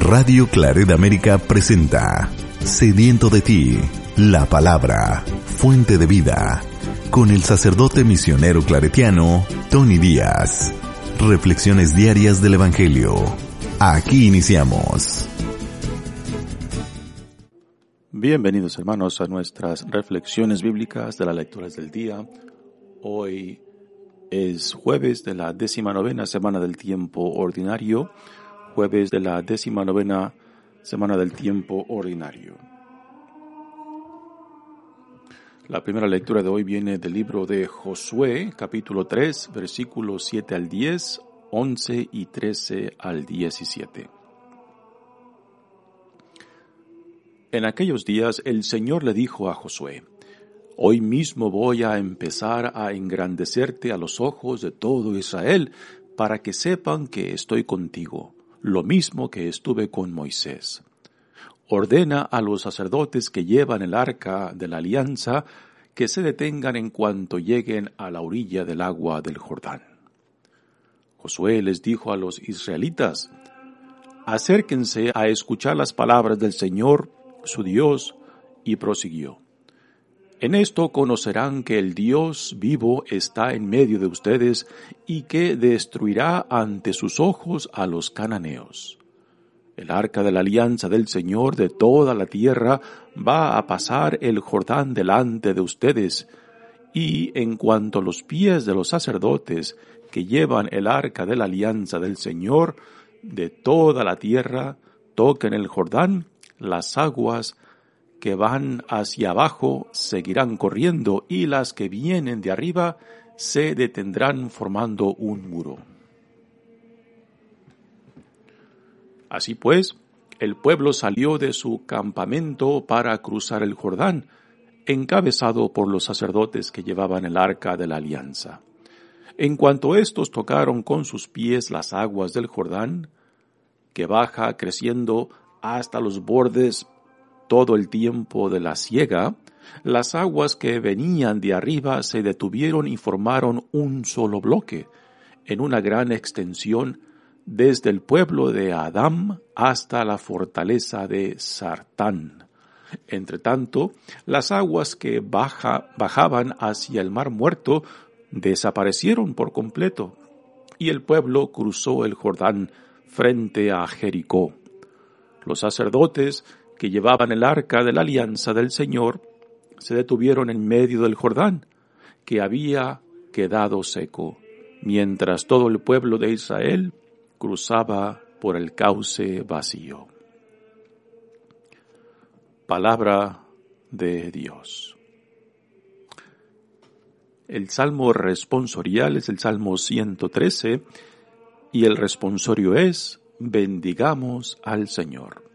Radio Claret América presenta Sediento de ti, la palabra, fuente de vida, con el sacerdote misionero claretiano Tony Díaz. Reflexiones diarias del Evangelio. Aquí iniciamos. Bienvenidos hermanos a nuestras reflexiones bíblicas de las lecturas del día. Hoy es jueves de la décima novena semana del tiempo ordinario, jueves de la décima novena semana del tiempo ordinario. La primera lectura de hoy viene del libro de Josué, capítulo 3, versículos 7 al 10, 11 y 13 al 17. En aquellos días el Señor le dijo a Josué, Hoy mismo voy a empezar a engrandecerte a los ojos de todo Israel, para que sepan que estoy contigo, lo mismo que estuve con Moisés. Ordena a los sacerdotes que llevan el arca de la alianza que se detengan en cuanto lleguen a la orilla del agua del Jordán. Josué les dijo a los israelitas, Acérquense a escuchar las palabras del Señor, su Dios, y prosiguió. En esto conocerán que el Dios vivo está en medio de ustedes y que destruirá ante sus ojos a los cananeos. El arca de la alianza del Señor de toda la tierra va a pasar el Jordán delante de ustedes, y en cuanto los pies de los sacerdotes que llevan el arca de la alianza del Señor de toda la tierra toquen el Jordán, las aguas que van hacia abajo seguirán corriendo y las que vienen de arriba se detendrán formando un muro. Así pues, el pueblo salió de su campamento para cruzar el Jordán, encabezado por los sacerdotes que llevaban el arca de la alianza. En cuanto estos tocaron con sus pies las aguas del Jordán, que baja creciendo hasta los bordes todo el tiempo de la siega, las aguas que venían de arriba se detuvieron y formaron un solo bloque, en una gran extensión desde el pueblo de Adam hasta la fortaleza de Sartán. Entre tanto, las aguas que bajaban hacia el mar muerto desaparecieron por completo, y el pueblo cruzó el Jordán frente a Jericó. Los sacerdotes que llevaban el arca de la alianza del Señor se detuvieron en medio del Jordán, que había quedado seco, mientras todo el pueblo de Israel cruzaba por el cauce vacío. Palabra de Dios. El salmo responsorial es el salmo 113 y el responsorio es bendigamos al Señor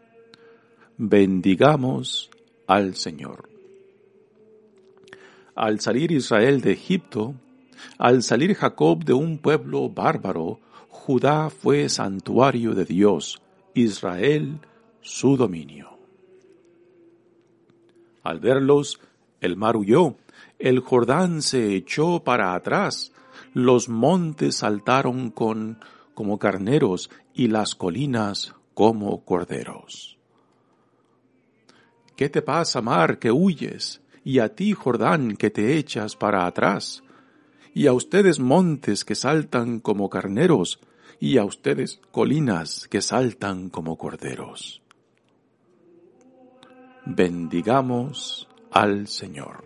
bendigamos al Señor. Al salir Israel de Egipto, al salir Jacob de un pueblo bárbaro, Judá fue santuario de Dios, Israel su dominio. Al verlos, el mar huyó, el Jordán se echó para atrás, los montes saltaron con como carneros y las colinas como corderos. ¿Qué te pasa, mar, que huyes? Y a ti, Jordán, que te echas para atrás. Y a ustedes montes que saltan como carneros, y a ustedes colinas que saltan como corderos. Bendigamos al Señor.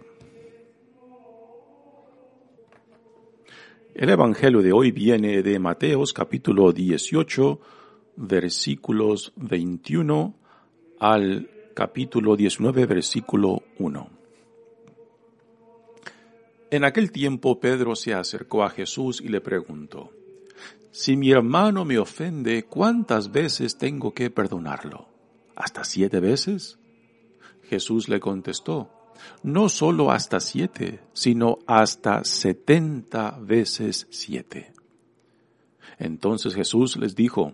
El Evangelio de hoy viene de Mateos capítulo 18, versículos 21 al capítulo 19, versículo 1. En aquel tiempo Pedro se acercó a Jesús y le preguntó, Si mi hermano me ofende, ¿cuántas veces tengo que perdonarlo? ¿Hasta siete veces? Jesús le contestó, no solo hasta siete, sino hasta setenta veces siete. Entonces Jesús les dijo,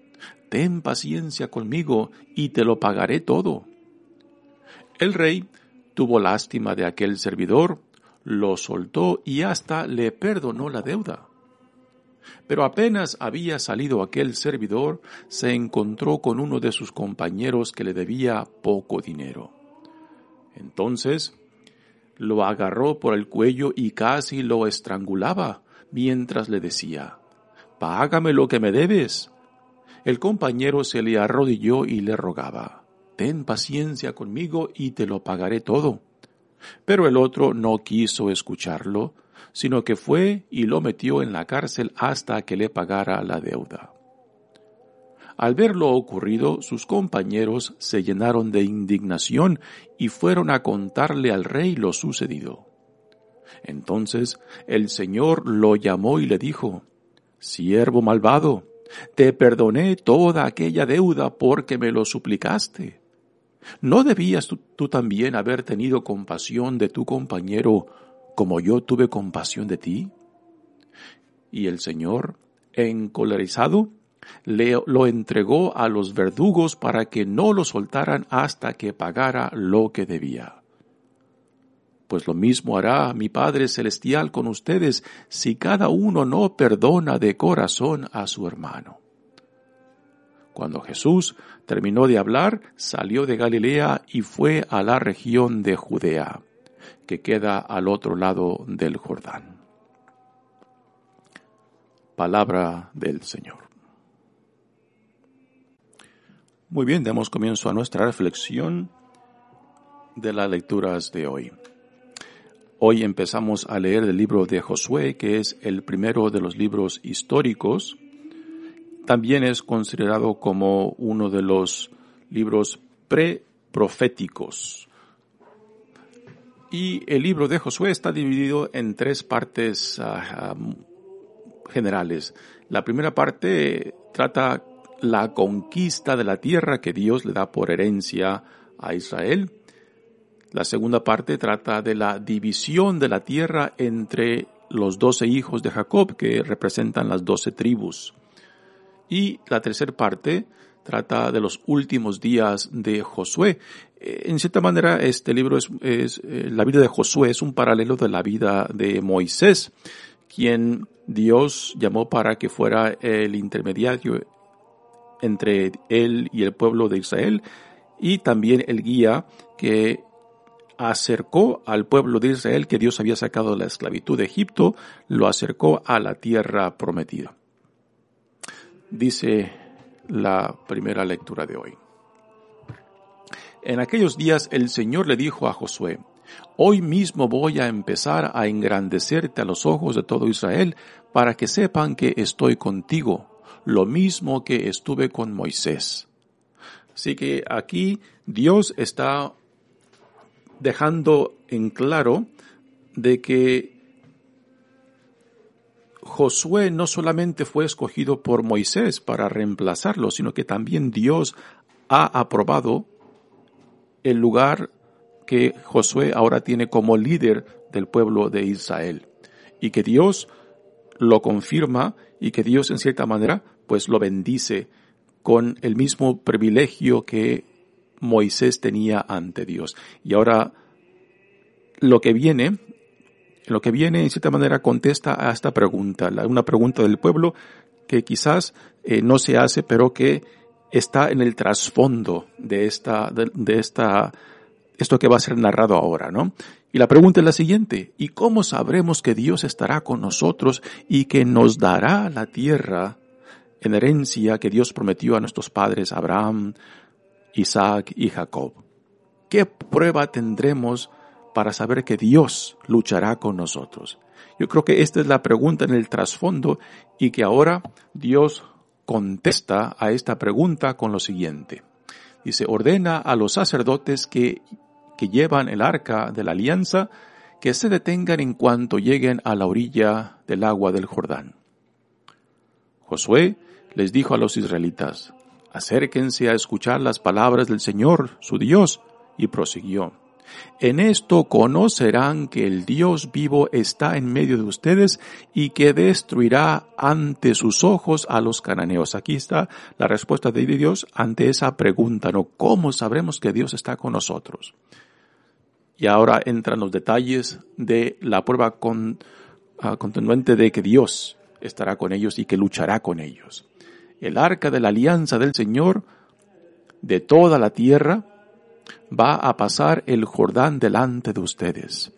Ten paciencia conmigo y te lo pagaré todo. El rey tuvo lástima de aquel servidor, lo soltó y hasta le perdonó la deuda. Pero apenas había salido aquel servidor, se encontró con uno de sus compañeros que le debía poco dinero. Entonces lo agarró por el cuello y casi lo estrangulaba mientras le decía, Págame lo que me debes. El compañero se le arrodilló y le rogaba, Ten paciencia conmigo y te lo pagaré todo. Pero el otro no quiso escucharlo, sino que fue y lo metió en la cárcel hasta que le pagara la deuda. Al ver lo ocurrido, sus compañeros se llenaron de indignación y fueron a contarle al rey lo sucedido. Entonces el Señor lo llamó y le dijo, Siervo malvado, te perdoné toda aquella deuda porque me lo suplicaste. ¿No debías tú, también haber tenido compasión de tu compañero como yo tuve compasión de ti? Y el Señor, encolerizado, le, lo entregó a los verdugos para que no lo soltaran hasta que pagara lo que debía. Pues lo mismo hará mi Padre Celestial con ustedes si cada uno no perdona de corazón a su hermano. Cuando Jesús terminó de hablar, salió de Galilea y fue a la región de Judea, que queda al otro lado del Jordán. Palabra del Señor. Muy bien, demos comienzo a nuestra reflexión de las lecturas de hoy. Hoy empezamos a leer el libro de Josué, que es el primero de los libros históricos también es considerado como uno de los libros pre-proféticos. Y el libro de Josué está dividido en tres partes ah, generales. La primera parte trata la conquista de la tierra que Dios le da por herencia a Israel. La segunda parte trata de la división de la tierra entre los doce hijos de Jacob que representan las doce tribus. Y la tercera parte trata de los últimos días de Josué. Eh, en cierta manera, este libro es, eh, la vida de Josué es un paralelo de la vida de Moisés, quien Dios llamó para que fuera el intermediario entre él y el pueblo de Israel y también el guía que acercó al pueblo de Israel que Dios había sacado de la esclavitud de Egipto, lo acercó a la tierra prometida dice la primera lectura de hoy. En aquellos días el Señor le dijo a Josué, Hoy mismo voy a empezar a engrandecerte a los ojos de todo Israel para que sepan que estoy contigo, lo mismo que estuve con Moisés. Así que aquí Dios está dejando en claro de que Josué no solamente fue escogido por Moisés para reemplazarlo, sino que también Dios ha aprobado el lugar que Josué ahora tiene como líder del pueblo de Israel. Y que Dios lo confirma y que Dios en cierta manera pues lo bendice con el mismo privilegio que Moisés tenía ante Dios. Y ahora lo que viene lo que viene, en cierta manera, contesta a esta pregunta, una pregunta del pueblo que quizás eh, no se hace, pero que está en el trasfondo de esta, de, esta, esto que va a ser narrado ahora, ¿no? Y la pregunta es la siguiente, ¿y cómo sabremos que Dios estará con nosotros y que nos dará la tierra en herencia que Dios prometió a nuestros padres Abraham, Isaac y Jacob? ¿Qué prueba tendremos para saber que Dios luchará con nosotros? Yo creo que esta es la pregunta en el trasfondo y que ahora Dios contesta a esta pregunta con lo siguiente. Dice, ordena a los sacerdotes que, que llevan el arca de la alianza que se detengan en cuanto lleguen a la orilla del agua del Jordán. Josué les dijo a los israelitas, acérquense a escuchar las palabras del Señor, su Dios, y prosiguió. En esto conocerán que el Dios vivo está en medio de ustedes y que destruirá ante sus ojos a los cananeos. Aquí está la respuesta de Dios ante esa pregunta, ¿no? ¿Cómo sabremos que Dios está con nosotros? Y ahora entran los detalles de la prueba con, uh, de que Dios estará con ellos y que luchará con ellos. El arca de la alianza del Señor de toda la tierra va a pasar el Jordán delante de ustedes.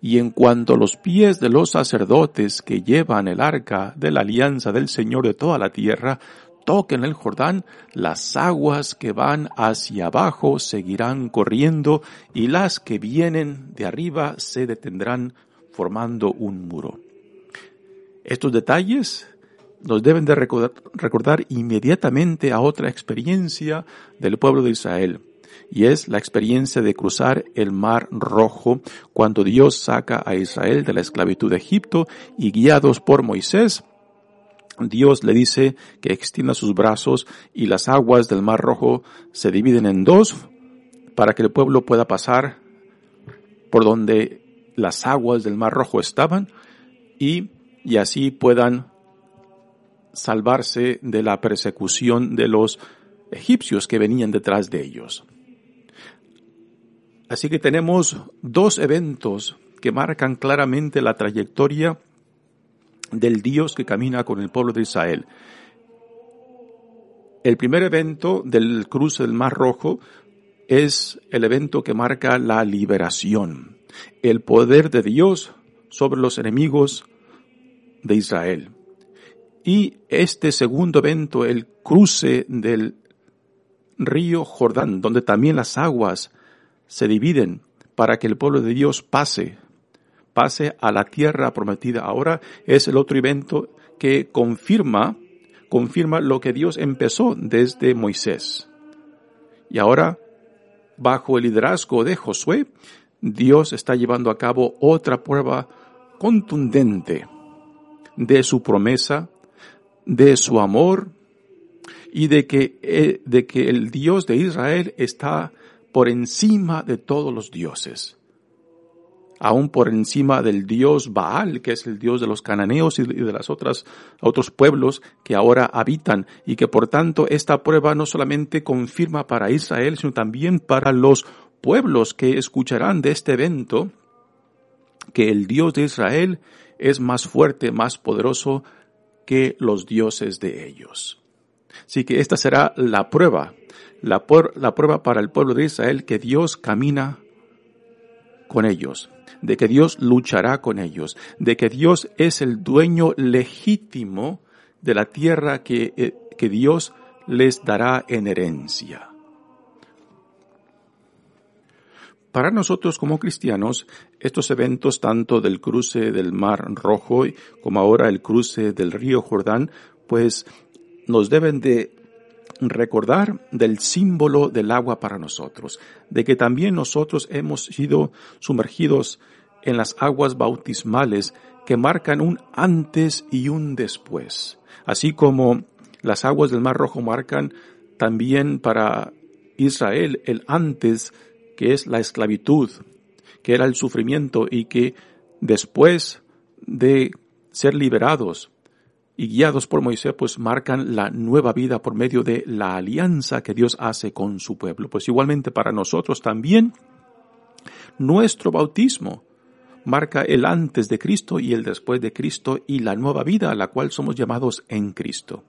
Y en cuanto los pies de los sacerdotes que llevan el arca de la alianza del Señor de toda la tierra, toquen el Jordán, las aguas que van hacia abajo seguirán corriendo y las que vienen de arriba se detendrán formando un muro. Estos detalles nos deben de recordar, inmediatamente a otra experiencia del pueblo de Israel y es la experiencia de cruzar el mar rojo cuando Dios saca a Israel de la esclavitud de Egipto y guiados por Moisés, Dios le dice que extienda sus brazos y las aguas del mar rojo se dividen en dos para que el pueblo pueda pasar por donde las aguas del mar rojo estaban y, y así puedan salvarse de la persecución de los egipcios que venían detrás de ellos. Así que tenemos dos eventos que marcan claramente la trayectoria del Dios que camina con el pueblo de Israel. El primer evento del cruce del Mar Rojo es el evento que marca la liberación, el poder de Dios sobre los enemigos de Israel. Y este segundo evento, el cruce del río Jordán, donde también las aguas se dividen para que el pueblo de Dios pase, pase a la tierra prometida. Ahora es el otro evento que confirma, confirma lo que Dios empezó desde Moisés. Y ahora, bajo el liderazgo de Josué, Dios está llevando a cabo otra prueba contundente de su promesa, de su amor y de que, eh, de que el Dios de Israel está por encima de todos los dioses, aún por encima del dios Baal, que es el dios de los cananeos y de las otras, otros pueblos que ahora habitan, y que por tanto esta prueba no solamente confirma para Israel, sino también para los pueblos que escucharán de este evento, que el Dios de Israel es más fuerte, más poderoso que los dioses de ellos. Así que esta será la prueba la, la prueba para el pueblo de Israel que Dios camina con ellos, de que Dios luchará con ellos, de que Dios es el dueño legítimo de la tierra que, eh, que Dios les dará en herencia. Para nosotros como cristianos, estos eventos tanto del cruce del Mar Rojo como ahora el cruce del río Jordán, pues nos deben de recordar del símbolo del agua para nosotros, de que también nosotros hemos sido sumergidos en las aguas bautismales que marcan un antes y un después, así como las aguas del Mar Rojo marcan también para Israel el antes, que es la esclavitud, que era el sufrimiento y que después de ser liberados y guiados por Moisés, pues marcan la nueva vida por medio de la alianza que Dios hace con su pueblo. Pues igualmente para nosotros también, nuestro bautismo marca el antes de Cristo y el después de Cristo y la nueva vida a la cual somos llamados en Cristo.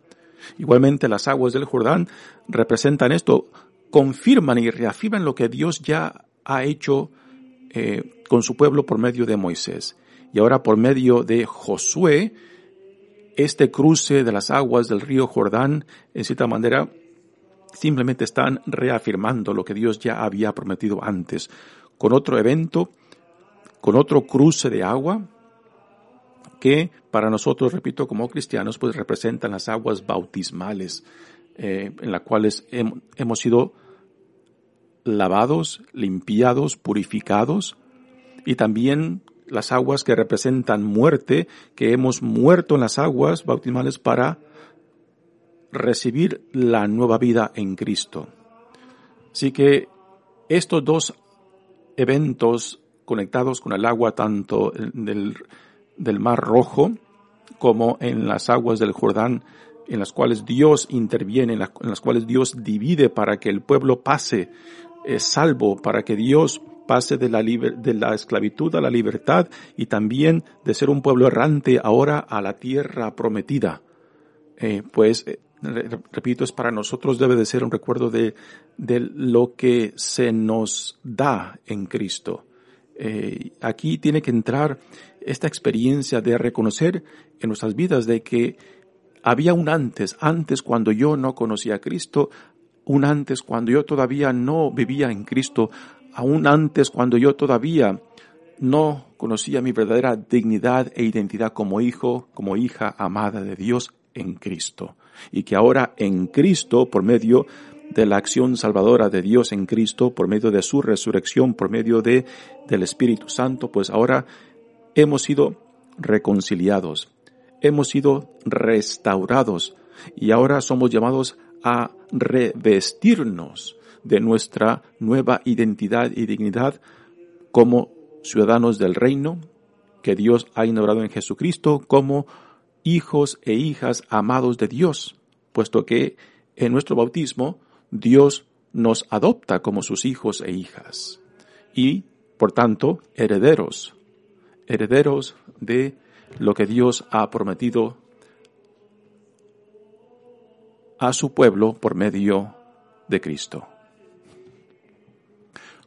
Igualmente las aguas del Jordán representan esto, confirman y reafirman lo que Dios ya ha hecho eh, con su pueblo por medio de Moisés. Y ahora por medio de Josué, este cruce de las aguas del río Jordán, en cierta manera, simplemente están reafirmando lo que Dios ya había prometido antes, con otro evento, con otro cruce de agua, que para nosotros, repito, como cristianos, pues representan las aguas bautismales, eh, en las cuales hemos sido lavados, limpiados, purificados, y también las aguas que representan muerte, que hemos muerto en las aguas bautismales para recibir la nueva vida en Cristo. Así que estos dos eventos conectados con el agua tanto del Mar Rojo como en las aguas del Jordán, en las cuales Dios interviene, en, las cuales Dios divide para que el pueblo pase eh, salvo, para que Dios pase de la, de la esclavitud a la libertad y también de ser un pueblo errante ahora a la tierra prometida. Eh, pues, eh, repito, es para nosotros debe de ser un recuerdo de, de lo que se nos da en Cristo. Aquí tiene que entrar esta experiencia de reconocer en nuestras vidas de que había un antes, antes cuando yo no conocía a Cristo, un antes cuando yo todavía no vivía en Cristo, aún antes cuando yo todavía no conocía mi verdadera dignidad e identidad como hijo, como hija amada de Dios en Cristo. Y que ahora en Cristo, por medio de la acción salvadora de Dios en Cristo, por medio de su resurrección, por medio de, del Espíritu Santo, pues ahora hemos sido reconciliados, hemos sido restaurados y ahora somos llamados a revestirnos de nuestra nueva identidad y dignidad como ciudadanos del reino que Dios ha inaugurado en Jesucristo, como hijos e hijas amados de Dios, puesto que en nuestro bautismo Dios nos adopta como sus hijos e hijas y, por tanto, herederos, herederos de lo que Dios ha prometido a su pueblo por medio de Cristo.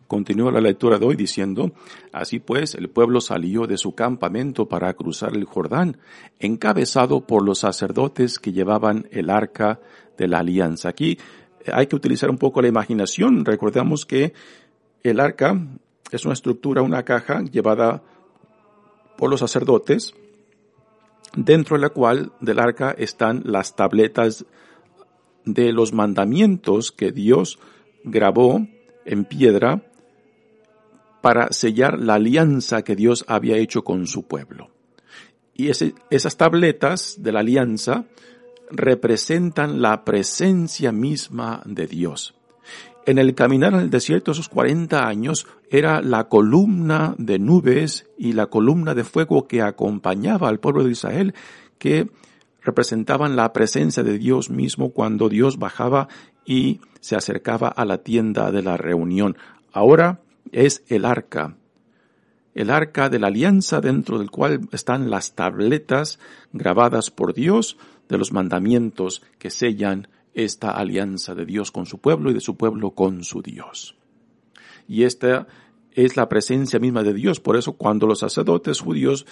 Continúa la lectura de hoy diciendo, Así pues el pueblo salió de su campamento para cruzar el Jordán, encabezado por los sacerdotes que llevaban el arca de la alianza. Aquí hay que utilizar un poco la imaginación. Recordamos que el arca es una estructura, una caja llevada por los sacerdotes, dentro de la cual del arca están las tabletas de los mandamientos que Dios grabó en piedra para sellar la alianza que Dios había hecho con su pueblo. Y esas tabletas de la alianza representan la presencia misma de Dios. En el caminar en el desierto esos 40 años era la columna de nubes y la columna de fuego que acompañaba al pueblo de Israel que representaban la presencia de Dios mismo cuando Dios bajaba y se acercaba a la tienda de la reunión. Ahora es el arca, el arca de la alianza dentro del cual están las tabletas grabadas por Dios de los mandamientos que sellan esta alianza de Dios con su pueblo y de su pueblo con su Dios. Y esta es la presencia misma de Dios. Por eso cuando los sacerdotes judíos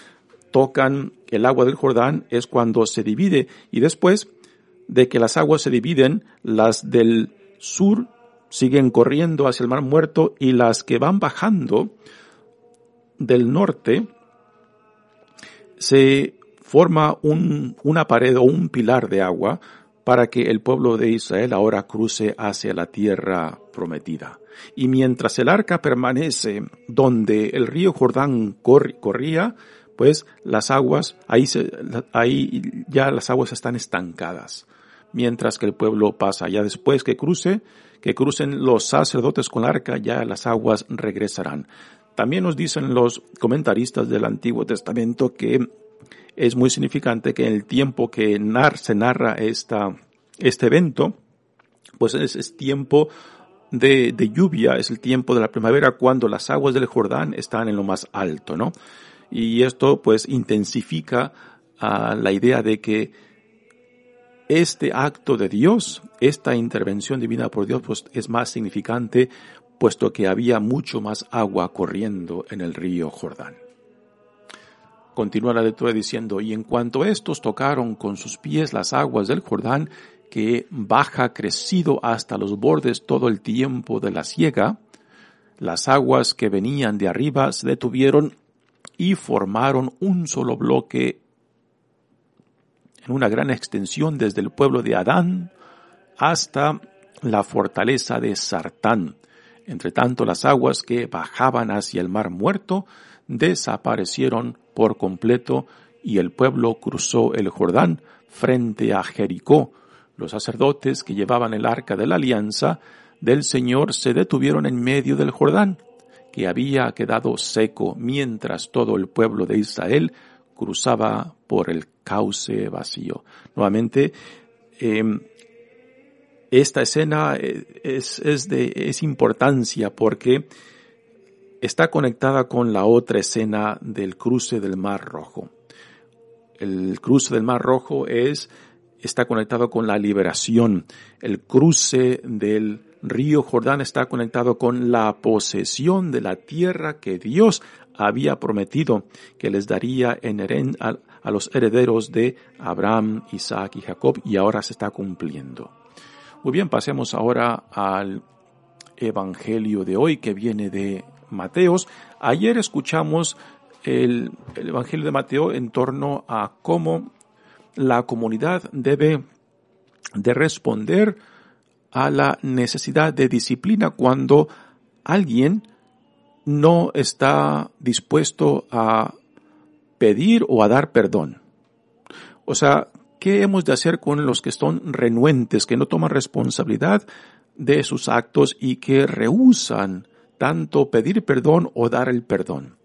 tocan el agua del Jordán es cuando se divide y después de que las aguas se dividen, las del sur siguen corriendo hacia el mar muerto y las que van bajando del norte se forma un, una pared o un pilar de agua para que el pueblo de Israel ahora cruce hacia la tierra prometida. Y mientras el arca permanece donde el río Jordán corría, pues las aguas, ahí, ahí ya las aguas están estancadas. Mientras que el pueblo pasa, ya después que cruce, que crucen los sacerdotes con el arca, ya las aguas regresarán. También nos dicen los comentaristas del Antiguo Testamento que es muy significante que en el tiempo que se narra esta, este evento, pues es, tiempo de, lluvia, es el tiempo de la primavera cuando las aguas del Jordán están en lo más alto, ¿no? Y esto pues intensifica ah, la idea de que este acto de Dios, esta intervención divina por Dios, pues es más significante puesto que había mucho más agua corriendo en el río Jordán. Continúa la lectura diciendo, y en cuanto estos tocaron con sus pies las aguas del Jordán, que baja crecido hasta los bordes todo el tiempo de la siega, las aguas que venían de arriba se detuvieron y formaron un solo bloque en una gran extensión desde el pueblo de Adán hasta la fortaleza de Sartán. Entre tanto, las aguas que bajaban hacia el mar muerto desaparecieron por completo y el pueblo cruzó el Jordán frente a Jericó, Los sacerdotes que llevaban el arca de la alianza del Señor se detuvieron en medio del Jordán, que había quedado seco mientras todo el pueblo de Israel cruzaba por el cauce vacío. Nuevamente, em, esta escena es, es, de es importancia porque está conectada con la otra escena del cruce del Mar Rojo. El cruce del Mar Rojo es está conectado con la liberación. El cruce del río Jordán está conectado con la posesión de la tierra que Dios había prometido que les daría a, a los herederos de Abraham, Isaac y Jacob y ahora se está cumpliendo. Muy bien, pasemos ahora al Evangelio de hoy que viene de Mateos. Ayer escuchamos el, el, Evangelio de Mateo en torno a cómo la comunidad debe de responder a la necesidad de disciplina cuando alguien no está dispuesto a pedir o a dar perdón. O sea, ¿qué hemos de hacer con los que son renuentes, que no toman responsabilidad de sus actos y que rehusan tanto pedir perdón o dar el perdón?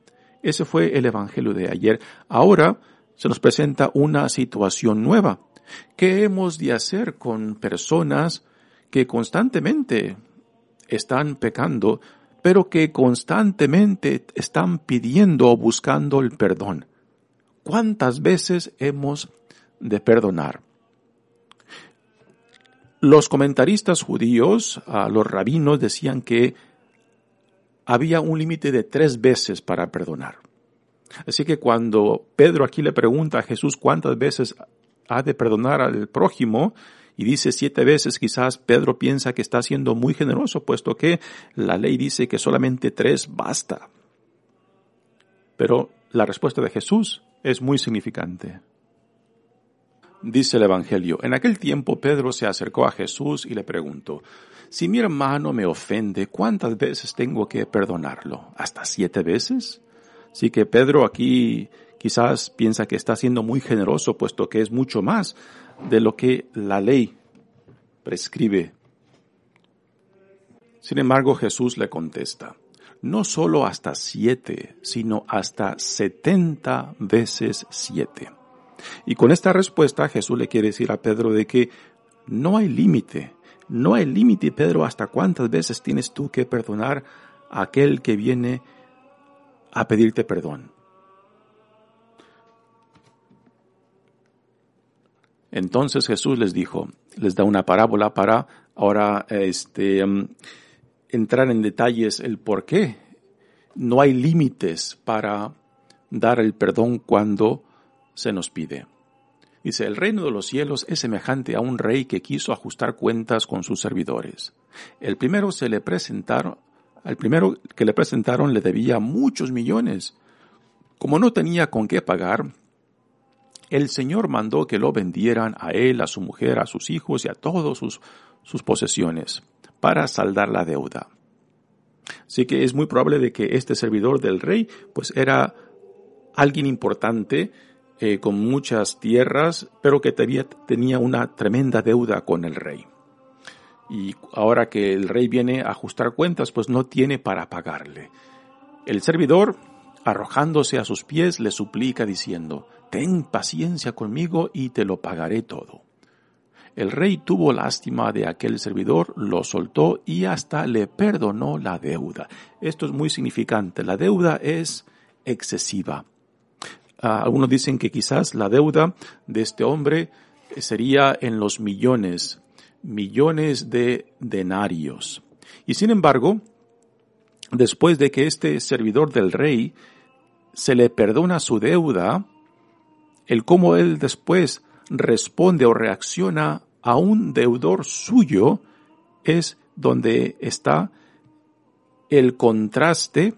Ese fue el Evangelio de ayer. Ahora se nos presenta una situación nueva. ¿Qué hemos de hacer con personas que constantemente están pecando, pero que constantemente están pidiendo o buscando el perdón? ¿Cuántas veces hemos de perdonar? Los comentaristas judíos, los rabinos, decían que había un límite de tres veces para perdonar. Así que cuando Pedro aquí le pregunta a Jesús cuántas veces ha de perdonar al prójimo, y dice siete veces, quizás Pedro piensa que está siendo muy generoso, puesto que la ley dice que solamente tres basta. Pero la respuesta de Jesús es muy significante. Dice el Evangelio, en aquel tiempo Pedro se acercó a Jesús y le preguntó, si mi hermano me ofende, ¿cuántas veces tengo que perdonarlo? ¿Hasta siete veces? Así que Pedro aquí quizás piensa que está siendo muy generoso, puesto que es mucho más de lo que la ley prescribe. Sin embargo, Jesús le contesta, no solo hasta siete, sino hasta setenta veces siete. Y con esta respuesta Jesús le quiere decir a Pedro de que no hay límite, no hay límite, Pedro, hasta cuántas veces tienes tú que perdonar a aquel que viene a pedirte perdón. Entonces Jesús les dijo, les da una parábola para ahora este, um, entrar en detalles el por qué. No hay límites para dar el perdón cuando se nos pide. Dice, el reino de los cielos es semejante a un rey que quiso ajustar cuentas con sus servidores. El primero se le presentaron, al primero que le presentaron le debía muchos millones. Como no tenía con qué pagar, el Señor mandó que lo vendieran a él, a su mujer, a sus hijos y a todas sus, sus posesiones para saldar la deuda. Así que es muy probable de que este servidor del rey pues era alguien importante eh, con muchas tierras, pero que tenía, tenía una tremenda deuda con el rey. Y ahora que el rey viene a ajustar cuentas, pues no tiene para pagarle. El servidor, arrojándose a sus pies, le suplica diciendo, Ten paciencia conmigo y te lo pagaré todo. El rey tuvo lástima de aquel servidor, lo soltó y hasta le perdonó la deuda. Esto es muy significante. La deuda es excesiva. Ah, algunos dicen que quizás la deuda de este hombre sería en los millones, millones de denarios. Y sin embargo, después de que este servidor del rey se le perdona su deuda, el cómo él después responde o reacciona a un deudor suyo es donde está el contraste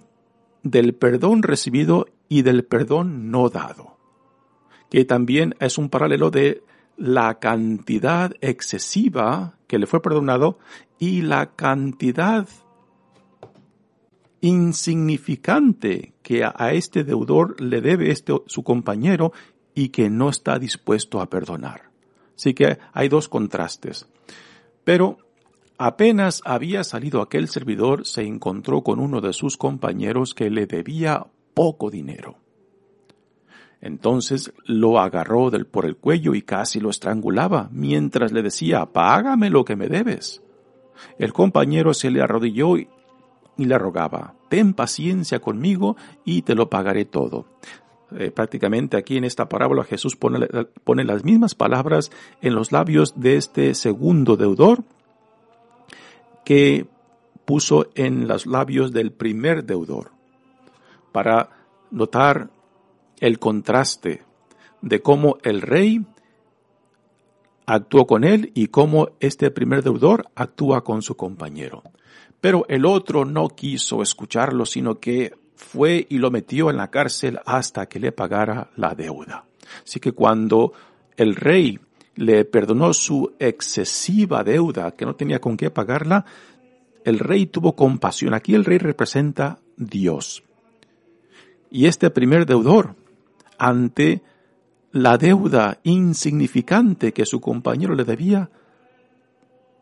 del perdón recibido y del perdón no dado, que también es un paralelo de la cantidad excesiva que le fue perdonado y la cantidad insignificante que a, este deudor le debe este, su compañero y que no está dispuesto a perdonar. Así que hay dos contrastes. Pero apenas había salido aquel servidor, se encontró con uno de sus compañeros que le debía poco dinero. Entonces lo agarró del, por el cuello y casi lo estrangulaba, mientras le decía, págame lo que me debes. El compañero se le arrodilló y, le rogaba, ten paciencia conmigo y te lo pagaré todo. Eh, prácticamente aquí en esta parábola Jesús pone, pone las mismas palabras en los labios de este segundo deudor que puso en los labios del primer deudor, para notar el contraste de cómo el rey actuó con él y cómo este primer deudor actúa con su compañero. Pero el otro no quiso escucharlo, sino que fue y lo metió en la cárcel hasta que le pagara la deuda. Así que cuando el rey le perdonó su excesiva deuda, que no tenía con qué pagarla, el rey tuvo compasión. Aquí el rey representa Dios. Y este primer deudor ante la deuda insignificante que su compañero le debía,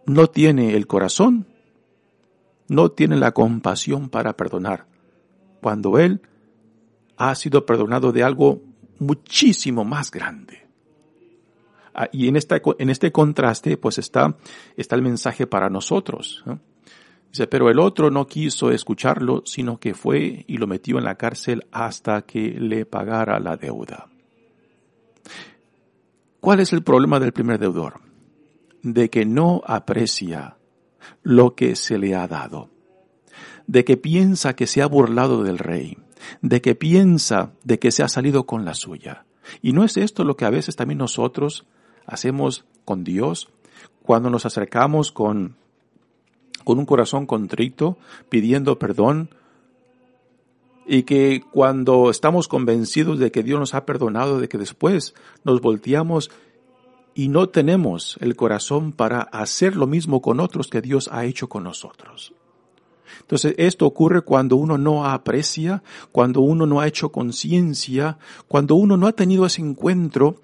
no tiene el corazón, no tiene la compasión para perdonar, cuando él ha sido perdonado de algo muchísimo más grande. Ah, y en, esta, en este contraste, pues está, está el mensaje para nosotros. Dice, pero el otro no quiso escucharlo, sino que fue y lo metió en la cárcel hasta que le pagara la deuda. ¿Cuál es el problema del primer deudor? De que no aprecia lo que se le ha dado, de que piensa que se ha burlado del rey, de que piensa de que se ha salido con la suya. Y no es esto lo que a veces también nosotros hacemos con Dios cuando nos acercamos con con un corazón contrito, pidiendo perdón, y que cuando estamos convencidos de que Dios nos ha perdonado, de que después nos volteamos y no tenemos el corazón para hacer lo mismo con otros que Dios ha hecho con nosotros. Entonces, esto ocurre cuando uno no aprecia, cuando uno no ha hecho conciencia, cuando uno no ha tenido ese encuentro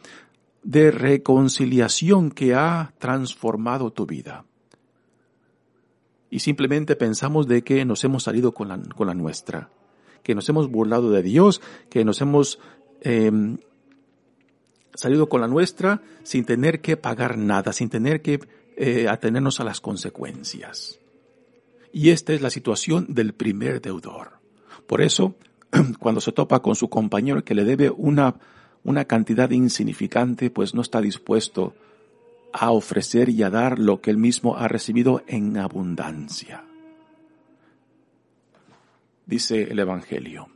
de reconciliación que ha transformado tu vida y simplemente pensamos de que nos hemos salido con la, con la nuestra, que nos hemos burlado de Dios, que nos hemos em, salido con la nuestra sin tener que pagar nada, sin tener que eh, atenernos a las consecuencias. Y esta es la situación del primer deudor. Por eso, cuando se topa con su compañero que le debe una, una cantidad insignificante, pues no está dispuesto a ofrecer y a dar lo que él mismo ha recibido en abundancia. Dice el Evangelio.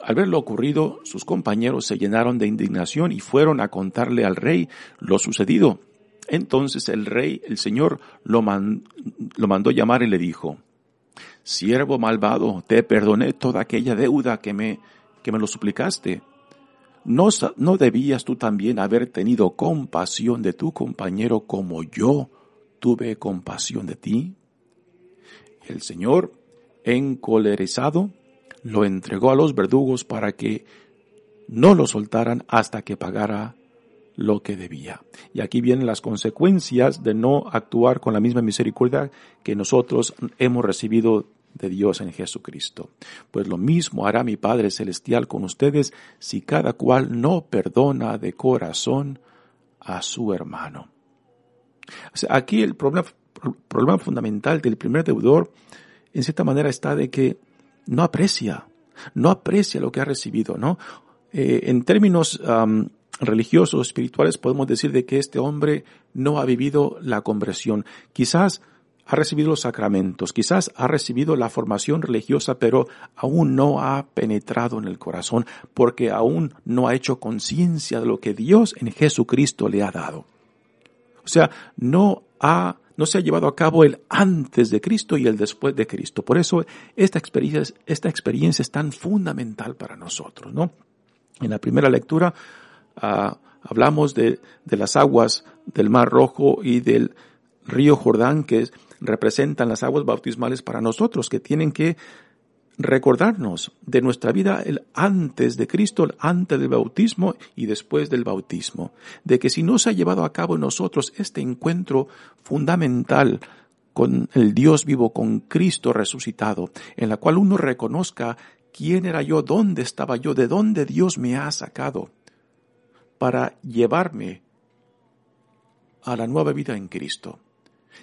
Al ver lo ocurrido, sus compañeros se llenaron de indignación y fueron a contarle al rey lo sucedido. Entonces el rey, el Señor, lo, lo mandó llamar y le dijo, Siervo malvado, te perdoné toda aquella deuda que me, que me lo suplicaste ¿No, ¿No debías tú también haber tenido compasión de tu compañero como yo tuve compasión de ti? El Señor, encolerizado, lo entregó a los verdugos para que no lo soltaran hasta que pagara lo que debía. Y aquí vienen las consecuencias de no actuar con la misma misericordia que nosotros hemos recibido de Dios en Jesucristo. Pues lo mismo hará mi Padre Celestial con ustedes si cada cual no perdona de corazón a su hermano. aquí el problema, fundamental del primer deudor, en cierta manera, está de que no aprecia, no aprecia lo que ha recibido, ¿no? Eh, en términos religiosos, espirituales, podemos decir de que este hombre no ha vivido la conversión. Quizás ha recibido los sacramentos, quizás ha recibido la formación religiosa, pero aún no ha penetrado en el corazón porque aún no ha hecho conciencia de lo que Dios en Jesucristo le ha dado. O sea, no ha no se ha llevado a cabo el antes de Cristo y el después de Cristo. Por eso esta experiencia, esta experiencia es tan fundamental para nosotros, ¿no? En la primera lectura ah, hablamos de, de las aguas del Mar Rojo y del río Jordán, que es representan las aguas bautismales para nosotros, que tienen que recordarnos de nuestra vida el antes de Cristo, el antes del bautismo y después del bautismo. De que si no se ha llevado a cabo en nosotros este encuentro fundamental con el Dios vivo, con Cristo resucitado, en la cual uno reconozca quién era yo, dónde estaba yo, de dónde Dios me ha sacado, para llevarme a la nueva vida en Cristo.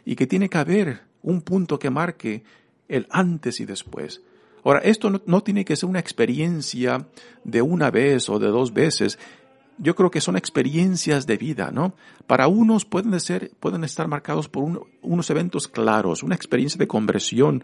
Y que tiene que haber un punto que marque el antes y después. Ahora, esto no, tiene que ser una experiencia de una vez o de dos veces. Yo creo que son experiencias de vida, ¿no? Para unos pueden ser, pueden estar marcados por unos eventos claros, una experiencia de conversión.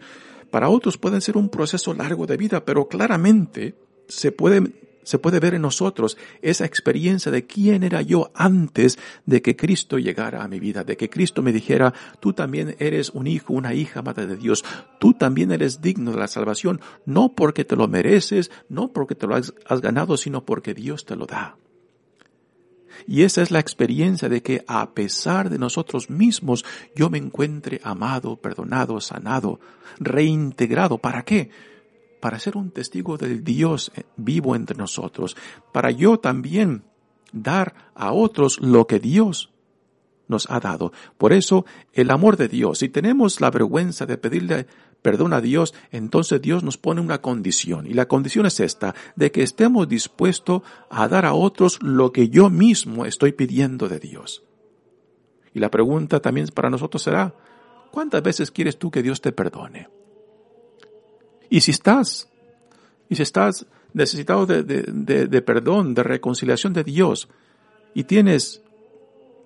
Para otros pueden ser un proceso largo de vida, pero claramente se puede se puede ver en nosotros esa experiencia de quién era yo antes de que Cristo llegara a mi vida, de que Cristo me dijera, tú también eres un hijo, una hija, madre de Dios, tú también eres digno de la salvación, no porque te lo mereces, no porque te lo has, ganado, sino porque Dios te lo da. Y esa es la experiencia de que a pesar de nosotros mismos, yo me encuentre amado, perdonado, sanado, reintegrado. ¿Para qué? Para ser un testigo del Dios eh, vivo entre nosotros, para yo también dar a otros lo que Dios nos ha dado. Por eso, el amor de Dios, si tenemos la vergüenza de pedirle perdón a Dios, entonces Dios nos pone una condición. Y la condición es esta, de que estemos dispuestos a dar a otros lo que yo mismo estoy pidiendo de Dios. Y la pregunta también para nosotros será, ¿cuántas veces quieres tú que Dios te perdone? Y si estás, y si estás necesitado de, perdón, de reconciliación de Dios, y tienes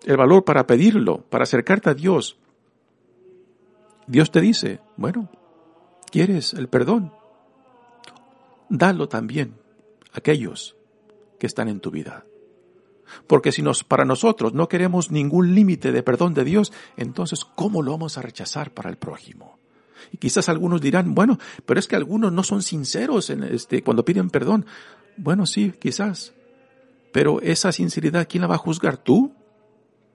el valor para pedirlo, para acercarte a Dios, Dios te dice, bueno, ¿quieres el perdón? Dalo también a aquellos que están en tu vida. Porque si nos, para nosotros no queremos ningún límite de perdón de Dios, entonces ¿cómo lo vamos a rechazar para el prójimo? Y quizás algunos dirán, bueno, pero es que algunos no son sinceros en este, cuando piden perdón. Bueno, sí, quizás. Pero esa sinceridad, ¿quién la va a juzgar? ¿Tú?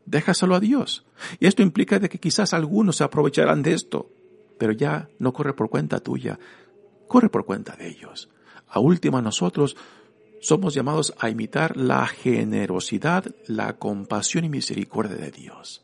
Déjaselo a Dios. Y esto implica de que quizás algunos se aprovecharán de esto, pero ya no corre por cuenta tuya, corre por cuenta de ellos. A última nosotros somos llamados a imitar la generosidad, la compasión y misericordia de Dios.